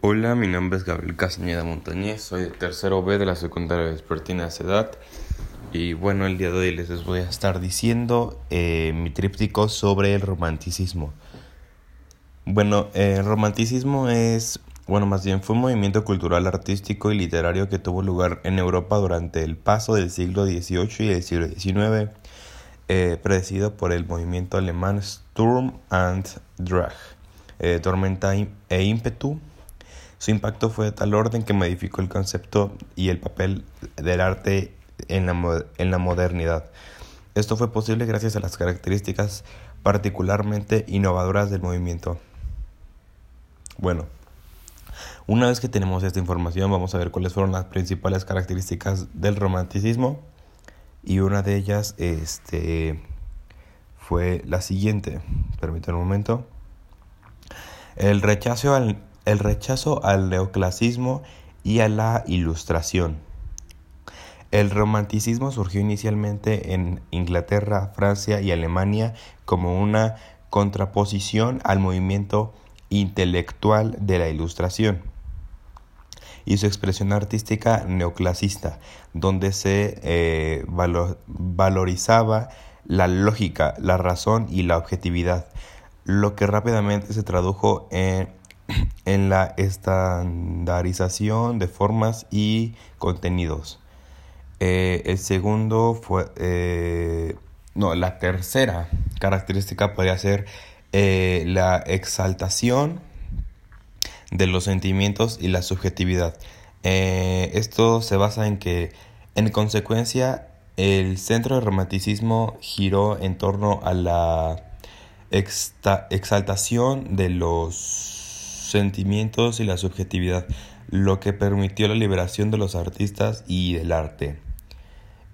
Hola, mi nombre es Gabriel Castañeda Montañez, soy de tercero B de la secundaria vespertina de edad y bueno, el día de hoy les voy a estar diciendo eh, mi tríptico sobre el romanticismo. Bueno, el romanticismo es, bueno, más bien fue un movimiento cultural, artístico y literario que tuvo lugar en Europa durante el paso del siglo XVIII y del siglo XIX, eh, predecido por el movimiento alemán Sturm and Drag, eh, tormenta e ímpetu su impacto fue de tal orden que modificó el concepto y el papel del arte en la, en la modernidad. Esto fue posible gracias a las características particularmente innovadoras del movimiento. Bueno, una vez que tenemos esta información, vamos a ver cuáles fueron las principales características del romanticismo. Y una de ellas este, fue la siguiente. Permítanme un momento. El rechazo al, el rechazo al neoclasismo y a la ilustración. El romanticismo surgió inicialmente en Inglaterra, Francia y Alemania como una contraposición al movimiento intelectual de la ilustración y su expresión artística neoclasista, donde se eh, valorizaba la lógica, la razón y la objetividad, lo que rápidamente se tradujo en en la estandarización de formas y contenidos. Eh, el segundo fue, eh, no, la tercera característica podría ser eh, la exaltación de los sentimientos y la subjetividad. esto se basa en que, en consecuencia, el centro del romanticismo giró en torno a la exaltación de los sentimientos y la subjetividad, lo que permitió la liberación de los artistas y del arte.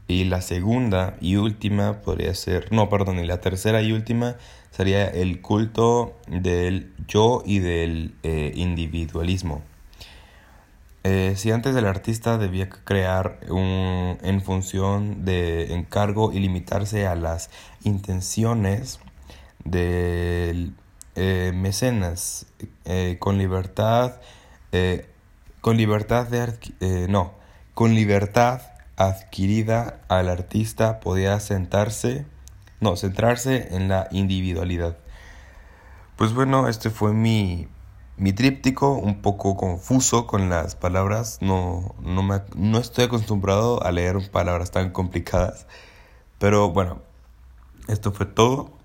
Y la segunda y última podría ser, no, perdón, y la tercera y última sería el culto del yo y del eh, individualismo. Eh, si antes el artista debía crear un, en función de encargo y limitarse a las intenciones del eh, mecenas eh, con libertad eh, con libertad de no con libertad adquirida al artista podía sentarse no centrarse en la individualidad. Pues bueno este fue mi mi tríptico un poco confuso con las palabras no no me, no estoy acostumbrado a leer palabras tan complicadas pero bueno esto fue todo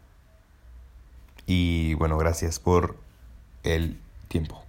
y bueno, gracias por el tiempo.